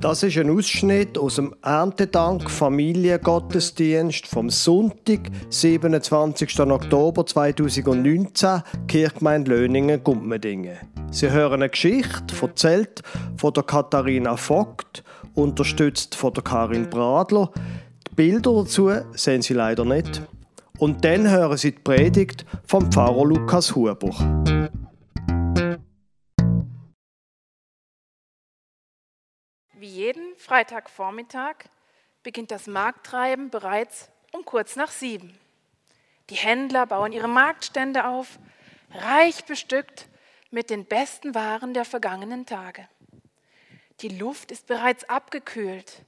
Das ist ein Ausschnitt aus dem Erntedank Familiengottesdienst vom Sonntag, 27. Oktober 2019, Kirchgemeinde Löningen, Gummendingen. Sie hören eine Geschichte, erzählt von der Katharina Vogt, unterstützt von der Karin Bradler. Die Bilder dazu sehen Sie leider nicht. Und dann hören Sie die Predigt vom Pfarrer Lukas Huber. Wie jeden Freitagvormittag beginnt das Markttreiben bereits um kurz nach sieben. Die Händler bauen ihre Marktstände auf, reich bestückt mit den besten Waren der vergangenen Tage. Die Luft ist bereits abgekühlt.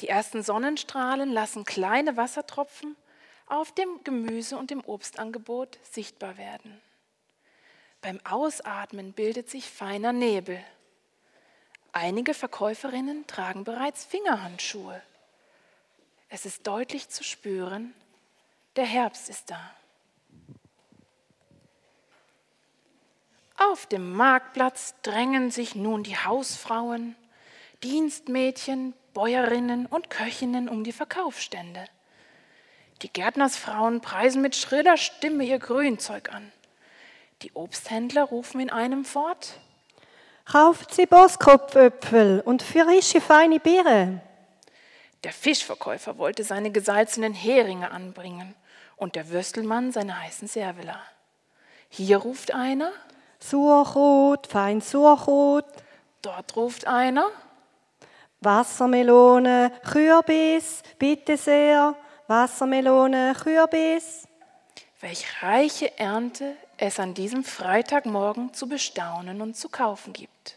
Die ersten Sonnenstrahlen lassen kleine Wassertropfen auf dem Gemüse- und dem Obstangebot sichtbar werden. Beim Ausatmen bildet sich feiner Nebel. Einige Verkäuferinnen tragen bereits Fingerhandschuhe. Es ist deutlich zu spüren, der Herbst ist da. Auf dem Marktplatz drängen sich nun die Hausfrauen, Dienstmädchen, Bäuerinnen und Köchinnen um die Verkaufsstände. Die Gärtnersfrauen preisen mit schriller Stimme ihr Grünzeug an. Die Obsthändler rufen in einem fort. Kauft Sie Boskopföpfel und frische feine Beeren. Der Fischverkäufer wollte seine gesalzenen Heringe anbringen und der Würstelmann seine heißen Servela. Hier ruft einer. Surchrot, fein Surchrot. Dort ruft einer. Wassermelone, Kürbis, bitte sehr. Wassermelone, Kürbis. Welch reiche Ernte es an diesem Freitagmorgen zu bestaunen und zu kaufen gibt.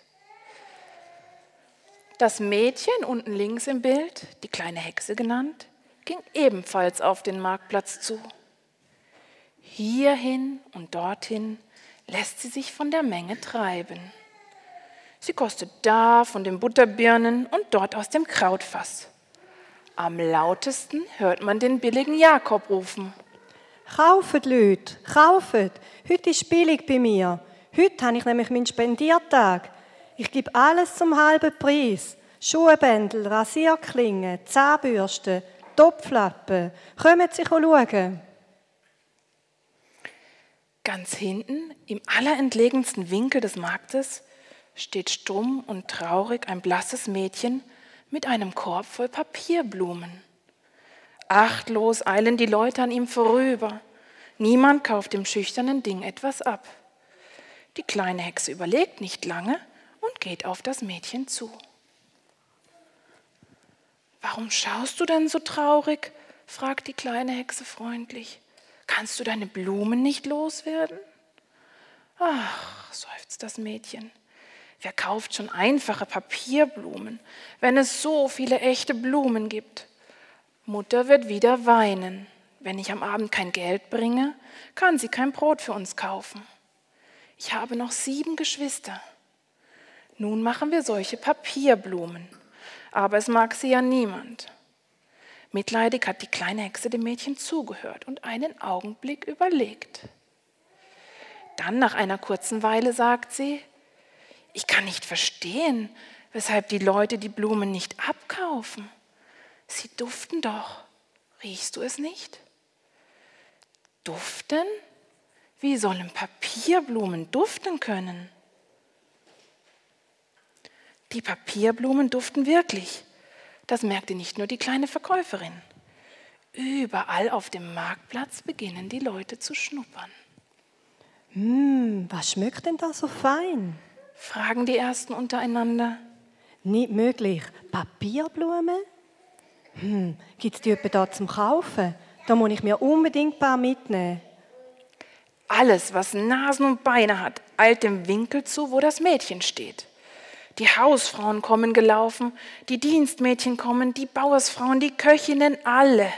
Das Mädchen unten links im Bild, die kleine Hexe genannt, ging ebenfalls auf den Marktplatz zu. Hierhin und dorthin lässt sie sich von der Menge treiben. Sie kostet da von den Butterbirnen und dort aus dem Krautfass. Am lautesten hört man den billigen Jakob rufen. Kauft, Leute, kauft. Heute ist billig bei mir. Heute habe ich nämlich meinen Spendiertag. Ich gebe alles zum halben Preis. Schuhbändel, Rasierklingen, Zahnbürsten, Topflappen. Kommen Sie schauen. Ganz hinten, im allerentlegensten Winkel des Marktes, steht stumm und traurig ein blasses Mädchen mit einem Korb voll Papierblumen. Achtlos eilen die Leute an ihm vorüber. Niemand kauft dem schüchternen Ding etwas ab. Die kleine Hexe überlegt nicht lange und geht auf das Mädchen zu. Warum schaust du denn so traurig? fragt die kleine Hexe freundlich. Kannst du deine Blumen nicht loswerden? Ach, seufzt das Mädchen. Wer kauft schon einfache Papierblumen, wenn es so viele echte Blumen gibt? Mutter wird wieder weinen. Wenn ich am Abend kein Geld bringe, kann sie kein Brot für uns kaufen. Ich habe noch sieben Geschwister. Nun machen wir solche Papierblumen, aber es mag sie ja niemand. Mitleidig hat die kleine Hexe dem Mädchen zugehört und einen Augenblick überlegt. Dann, nach einer kurzen Weile, sagt sie, ich kann nicht verstehen, weshalb die Leute die Blumen nicht abkaufen. Sie duften doch. Riechst du es nicht? Duften? Wie sollen Papierblumen duften können? Die Papierblumen duften wirklich. Das merkte nicht nur die kleine Verkäuferin. Überall auf dem Marktplatz beginnen die Leute zu schnuppern. Hm, was schmeckt denn da so fein? fragen die Ersten untereinander. Nicht möglich. Papierblumen? Hm, gibt es die etwa da zum Kaufen? Da muss ich mir unbedingt ein paar mitnehmen. Alles, was Nasen und Beine hat, eilt dem Winkel zu, wo das Mädchen steht. Die Hausfrauen kommen gelaufen, die Dienstmädchen kommen, die Bauersfrauen, die Köchinnen, alle.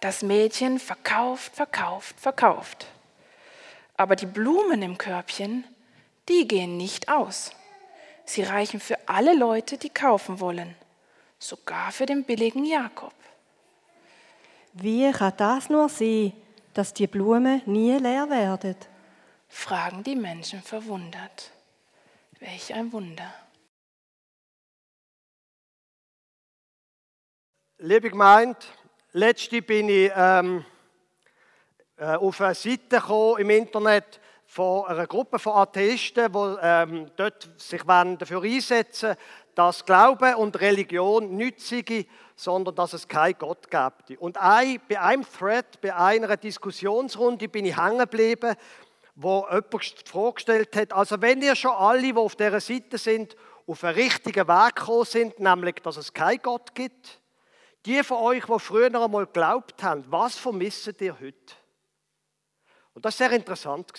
Das Mädchen verkauft, verkauft, verkauft. Aber die Blumen im Körbchen, die gehen nicht aus. Sie reichen für alle Leute, die kaufen wollen, sogar für den billigen Jakob. Wie kann das nur sein, dass die Blumen nie leer werden? fragen die Menschen verwundert. Welch ein Wunder. Liebe Gemeinde, letzte bin ich ähm, äh, auf eine Seite gekommen im Internet von einer Gruppe von Atheisten, die ähm, dort sich dafür einsetzen dass Glaube und Religion nicht sei, sondern dass es keinen Gott gibt. Und ein, bei einem Thread, bei einer Diskussionsrunde bin ich hängen geblieben, wo jemand vorgestellt hat, also wenn ihr schon alle, die auf dieser Seite sind, auf einen richtigen Weg gekommen sind, nämlich, dass es keinen Gott gibt, die von euch, die früher einmal geglaubt haben, was vermissen ihr heute? Und das war sehr interessant.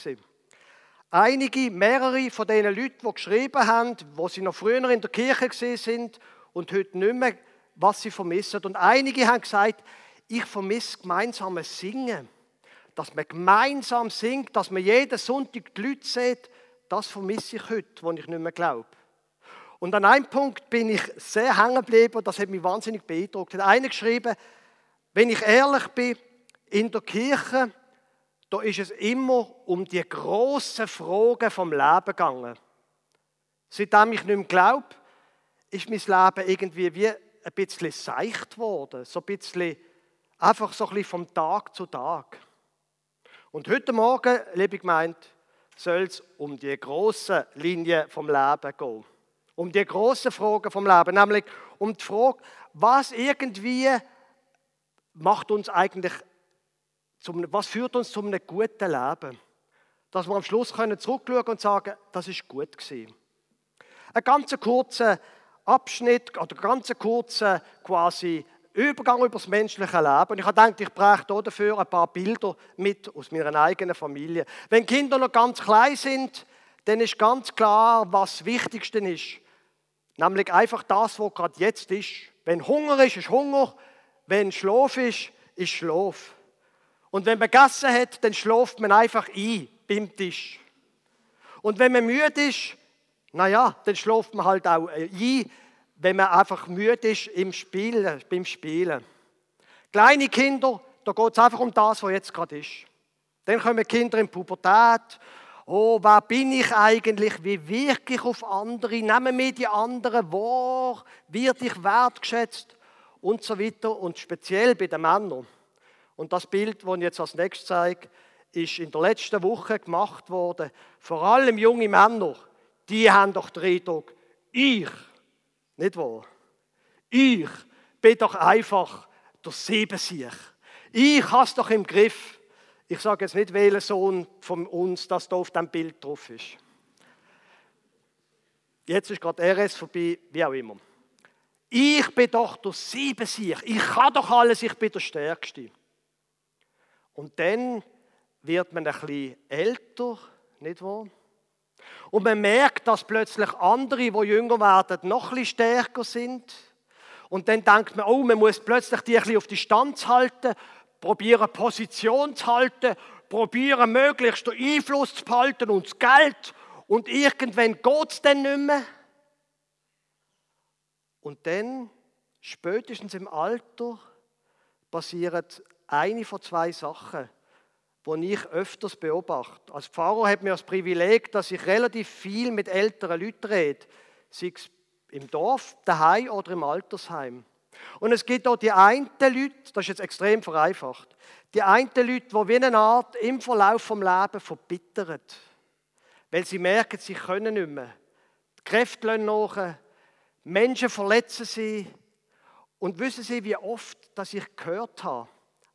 Einige, mehrere von den Leuten, die geschrieben haben, wo sie noch früher in der Kirche gesehen sind und heute nicht mehr, was sie vermissen. Und einige haben gesagt, ich vermisse gemeinsames Singen. Dass man gemeinsam singt, dass man jeden Sonntag die Leute sieht, das vermisse ich heute, wo ich nicht mehr glaube. Und an einem Punkt bin ich sehr hängen geblieben, das hat mich wahnsinnig beeindruckt. Hat einer geschrieben, wenn ich ehrlich bin, in der Kirche, da ist es immer um die grossen Fragen vom Leben gegangen. Seitdem ich nicht mehr glaube, ist mein Leben irgendwie wie ein bisschen seicht worden. So ein bisschen, einfach so ein bisschen vom Tag zu Tag. Und heute Morgen, liebe Gemeinde, soll es um die grossen Linien vom Leben gehen um die großen Fragen vom Leben, nämlich um die Frage, was irgendwie macht uns eigentlich, zum, was führt uns zu einem guten Leben? Dass wir am Schluss können zurückschauen und sagen, das ist gut gewesen. Ein ganz kurzer Abschnitt oder ganz kurzer quasi Übergang über das menschliche Leben. Und ich habe gedacht, ich bräuchte dafür ein paar Bilder mit aus meiner eigenen Familie. Wenn Kinder noch ganz klein sind, dann ist ganz klar, was das Wichtigste ist. Nämlich einfach das, was gerade jetzt ist. Wenn Hunger ist, ist Hunger. Wenn Schlaf ist, ist Schlaf. Und wenn man gegessen hat, dann schläft man einfach ein beim Tisch. Und wenn man müde ist, naja, dann schläft man halt auch ein, wenn man einfach müde ist im Spielen, beim Spielen. Kleine Kinder, da geht es einfach um das, was jetzt gerade ist. Dann kommen Kinder in Pubertät oh, wer bin ich eigentlich, wie wirke ich auf andere, nehmen mir die anderen wahr, wird ich wertgeschätzt und so weiter und speziell bei den Männern. Und das Bild, das ich jetzt als nächstes zeige, ist in der letzten Woche gemacht worden. Vor allem junge Männer, die haben doch den Eindruck, ich, nicht wahr? Ich bin doch einfach der Siebensieg. Ich habe es doch im Griff. Ich sage jetzt nicht, welcher Sohn von uns das da auf dem Bild drauf ist. Jetzt ist gerade RS vorbei, wie auch immer. Ich bin doch der Siebensieger. Ich kann doch alles, ich bin der Stärkste. Und dann wird man ein bisschen älter, nicht wahr? Und man merkt, dass plötzlich andere, die jünger werden, noch ein bisschen stärker sind. Und dann denkt man, oh, man muss plötzlich die ein bisschen auf die Stanz halten probieren Position zu halten, probieren möglichst den Einfluss zu behalten und das Geld und irgendwann geht es dann nicht mehr. Und dann, spätestens im Alter, passieren eine von zwei Sachen, die ich öfters beobachte. Als Pfarrer hat mir das Privileg, dass ich relativ viel mit älteren Leuten rede, sei es im Dorf, daheim oder im Altersheim. Und es gibt auch die einen Leute, das ist jetzt extrem vereinfacht, die einen Leute, die wie eine Art im Verlauf vom Leben verbittern. Weil sie merken, sie können nicht mehr. Die Kräfte lassen nach, Menschen verletzen sie. Und wissen Sie, wie oft dass ich gehört habe?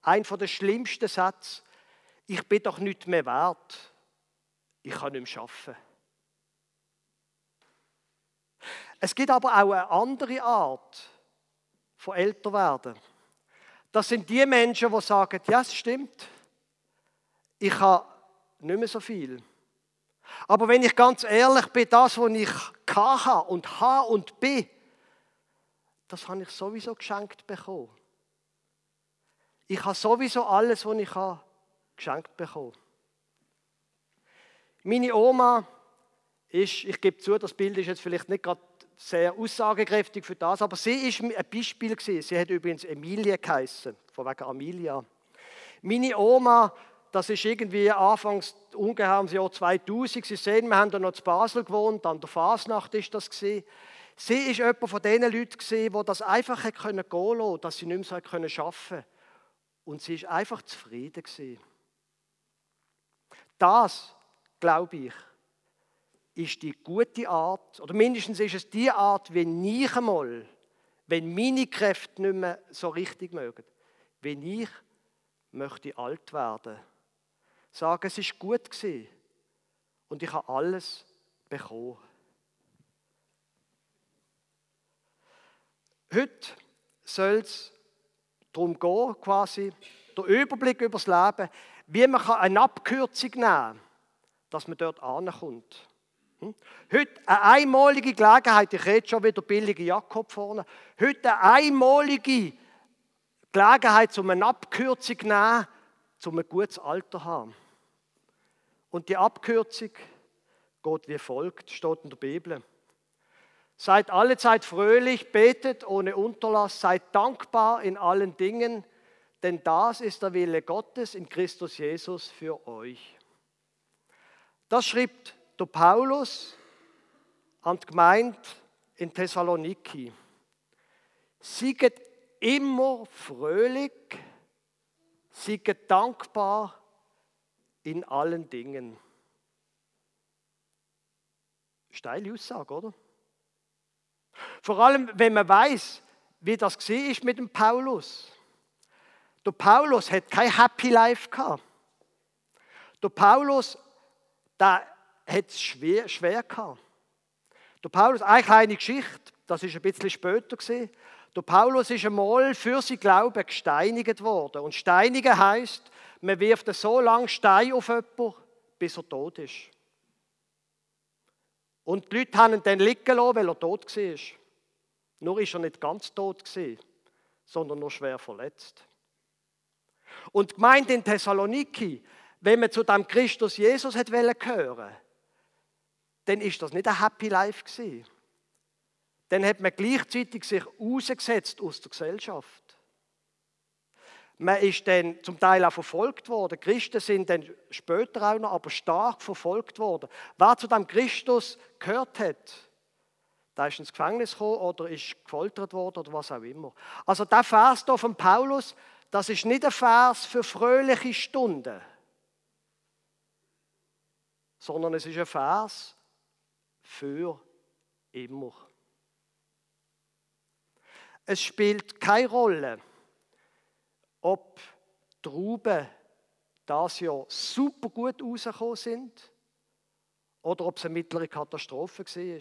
Ein von den schlimmsten Sätzen. Ich bin doch nicht mehr wert. Ich kann nicht mehr arbeiten. Es gibt aber auch eine andere Art von älter werden. Das sind die Menschen, die sagen, ja, es stimmt, ich habe nicht mehr so viel. Aber wenn ich ganz ehrlich bin, das, was ich habe und habe und bin, das habe ich sowieso geschenkt bekommen. Ich habe sowieso alles, was ich habe, geschenkt bekommen. Meine Oma ist, ich gebe zu, das Bild ist jetzt vielleicht nicht gerade sehr aussagekräftig für das, aber sie ist ein Beispiel gewesen. Sie hat übrigens Emilie geheißen, von wegen Amelia. Meine Oma, das ist irgendwie anfangs ungefähr im Jahr 2000. Sie sehen, wir haben da noch zu Basel gewohnt, an der Fasnacht ist das gewesen. Sie ist jemand von diesen Leuten, die das einfach gehen können, dass sie nicht mehr arbeiten können. Und sie ist einfach zufrieden. Das, glaube ich, ist die gute Art, oder mindestens ist es die Art, wie ich einmal, wenn meine Kräfte nicht mehr so richtig mögen, wie ich möchte alt werden. Sagen, es ist gut gewesen und ich habe alles bekommen. Heute soll es darum gehen, quasi der Überblick über das Leben, wie man eine Abkürzung nehmen kann, dass man dort ankommt. Hm? Heute eine einmalige Gelegenheit, ich rede schon wieder billige Jakob vorne, heute eine einmalige Gelegenheit, um eine Abkürzung zu nehmen, um ein gutes Alter zu haben. Und die Abkürzung geht wie folgt, steht in der Bibel. Seid alle Zeit fröhlich, betet ohne Unterlass, seid dankbar in allen Dingen, denn das ist der Wille Gottes in Christus Jesus für euch. Das schreibt der Paulus an die Gemeinde in Thessaloniki. Sieget immer fröhlich, sieget dankbar in allen Dingen. Steile Aussage, oder? Vor allem, wenn man weiß, wie das ist mit dem Paulus. Der Paulus hat kein Happy Life gehabt. Der Paulus, der hat es schwer, schwer gehabt. Der Paulus, eine kleine Geschichte, das ist ein bisschen später gesehen. Der Paulus ist einmal für sein Glauben gesteinigt worden. Und steinigen heißt, man wirft so lange Stein auf jemanden, bis er tot ist. Und die Leute haben ihn dann liegen lassen, weil er tot war. Nur ist er nicht ganz tot sondern nur schwer verletzt. Und gemeint in Thessaloniki, wenn man zu dem Christus Jesus hat hören dann ist das nicht ein Happy Life. Dann hat man gleichzeitig sich ausgesetzt aus der Gesellschaft. Man ist dann zum Teil auch verfolgt worden. Christen sind dann später auch noch, aber stark verfolgt worden. Wer zu dem Christus gehört hat, der ist ins Gefängnis gekommen oder ist gefoltert worden oder was auch immer. Also der Vers hier von Paulus, das ist nicht ein Vers für fröhliche Stunden, sondern es ist ein Vers für immer. Es spielt keine Rolle, ob Trauben das Jahr super gut rausgekommen sind oder ob es eine mittlere Katastrophe war.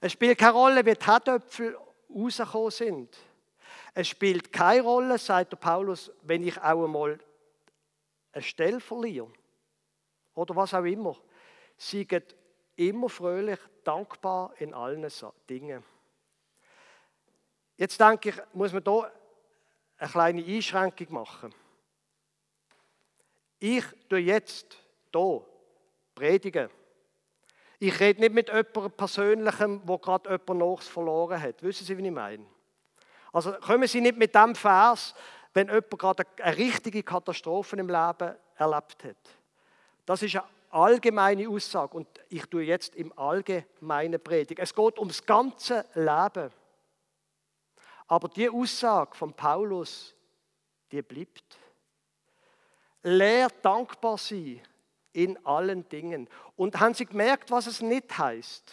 Es spielt keine Rolle, wie die Herdöpfel rausgekommen sind. Es spielt keine Rolle, sagt der Paulus, wenn ich auch einmal eine Stelle verliere. Oder was auch immer. Seid immer fröhlich, dankbar in allen Dingen. Jetzt denke ich, muss man hier eine kleine Einschränkung machen. Ich tue jetzt hier predigen. Ich rede nicht mit jemandem Persönlichem, wo gerade jemand Nachs verloren hat. Wissen Sie, wie ich meine? Also kommen Sie nicht mit dem Vers, wenn jemand gerade eine richtige Katastrophe im Leben erlebt hat. Das ist eine allgemeine Aussage und ich tue jetzt im Allgemeinen predigen. Es geht ums ganze Leben. Aber die Aussage von Paulus, die bleibt. Lehr dankbar sein in allen Dingen. Und haben Sie gemerkt, was es nicht heißt?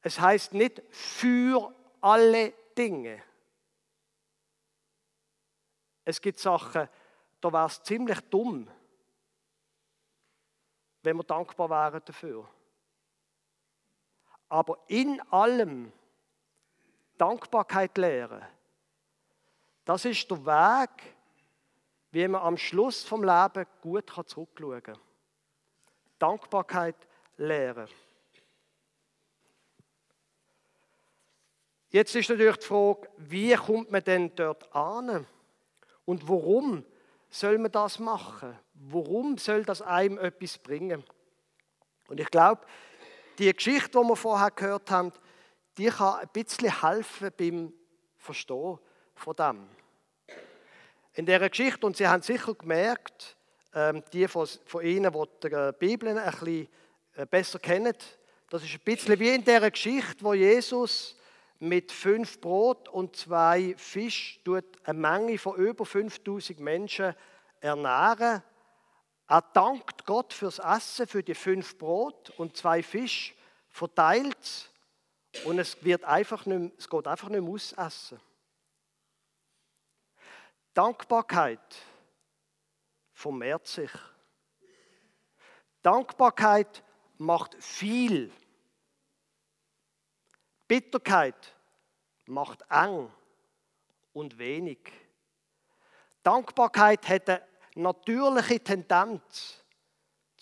Es heißt nicht für alle Dinge. Es gibt Sachen, da wäre es ziemlich dumm, wenn wir dankbar wären dafür. Aber in allem Dankbarkeit lehren, das ist der Weg, wie man am Schluss vom Leben gut zurückschauen kann. Dankbarkeit lehren. Jetzt ist natürlich die Frage, wie kommt man denn dort an? Und warum soll man das machen? Warum soll das einem etwas bringen? Und ich glaube, die Geschichte, die wir vorher gehört haben, die kann ein bisschen helfen beim Verstehen von dem. In dieser Geschichte, und Sie haben sicher gemerkt, ähm, die von Ihnen, die die Bibel ein bisschen äh, besser kennen, Das ist ein bisschen wie in der Geschichte, wo Jesus mit fünf Brot und zwei Fisch eine Menge von über 5000 Menschen ernähren. Er dankt Gott fürs Essen, für die fünf Brot und zwei Fisch, verteilt und es, wird einfach nicht, es geht einfach nicht mehr aus Essen. Dankbarkeit vermehrt sich. Dankbarkeit macht viel. Bitterkeit macht eng und wenig. Dankbarkeit hat eine natürliche Tendenz,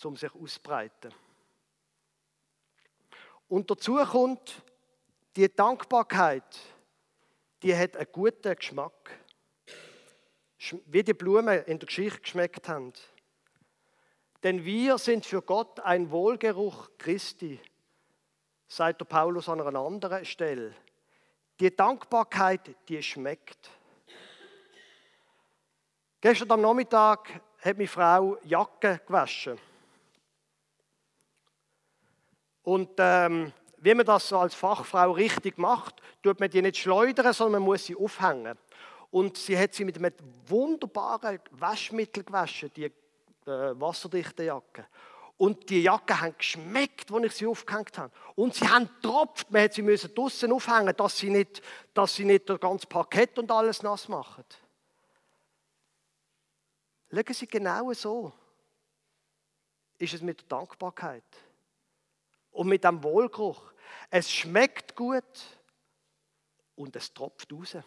um sich auszubreiten. Und dazu kommt, die Dankbarkeit, die hat einen guten Geschmack. Wie die Blumen in der Geschichte geschmeckt haben. Denn wir sind für Gott ein Wohlgeruch Christi, sagt der Paulus an einer anderen Stelle. Die Dankbarkeit, die schmeckt. Gestern am Nachmittag hat meine Frau Jacke gewaschen. Und ähm, wie man das so als Fachfrau richtig macht, tut man die nicht schleudern, sondern man muss sie aufhängen. Und sie hat sie mit einem wunderbaren Waschmittel gewaschen, die äh, wasserdichte Jacke. Und die Jacke haben geschmeckt, als ich sie aufgehängt habe. Und sie haben tropft. Man hätte sie müssen draussen aufhängen, dass sie nicht, dass sie nicht das ganze Parkett und alles nass machen. Schauen Sie genau so. Ist es mit der Dankbarkeit und mit dem Wohlgeruch. Es schmeckt gut und es tropft raus.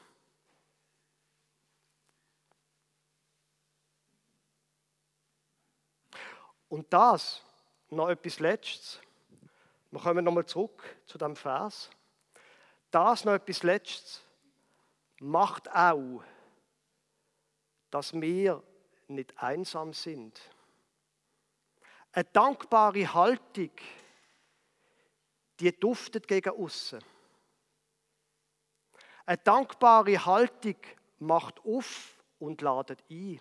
Und das, noch etwas Letztes. Wir kommen nochmal zurück zu dem Vers. Das noch etwas Letztes macht auch, dass wir nicht einsam sind. Eine dankbare Haltung, die duftet gegen außen. Eine dankbare Haltung macht auf und ladet ein.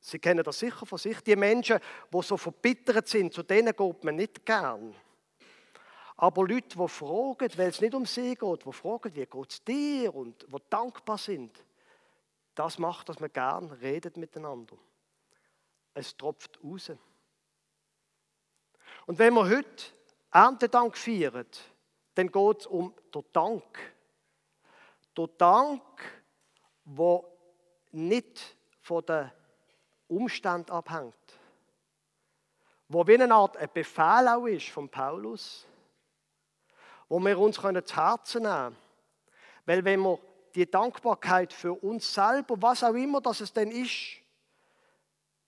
Sie kennen das sicher von sich. Die Menschen, die so verbittert sind, zu denen geht man nicht gern. Aber Leute, die fragen, weil es nicht um sie geht, die fragen, wie geht es dir und die dankbar sind, das macht, dass man gern redet miteinander. Es tropft raus. Und wenn wir heute Erntedank feiern, dann geht es um den Dank. Der Dank, der nicht von der Umstand abhängt. Wo wie eine Art ein Befehl auch ist von Paulus, wo wir uns zu Herzen nehmen können. Weil wenn wir die Dankbarkeit für uns selber, was auch immer das es denn ist,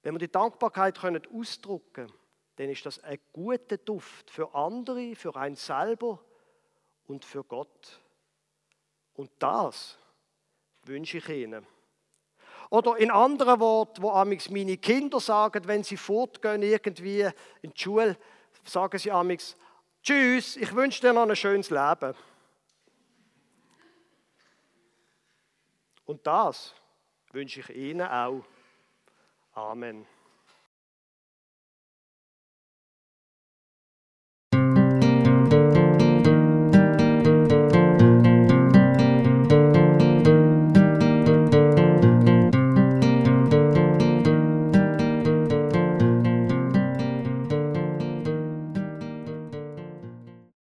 wenn wir die Dankbarkeit können ausdrücken können, dann ist das ein guter Duft für andere, für einen selber und für Gott. Und das wünsche ich Ihnen. Oder in anderen Worten, wo amix meine Kinder sagen, wenn sie fortgehen irgendwie in die Schule, sagen sie amix, Tschüss, ich wünsche dir noch ein schönes Leben. Und das wünsche ich Ihnen auch. Amen.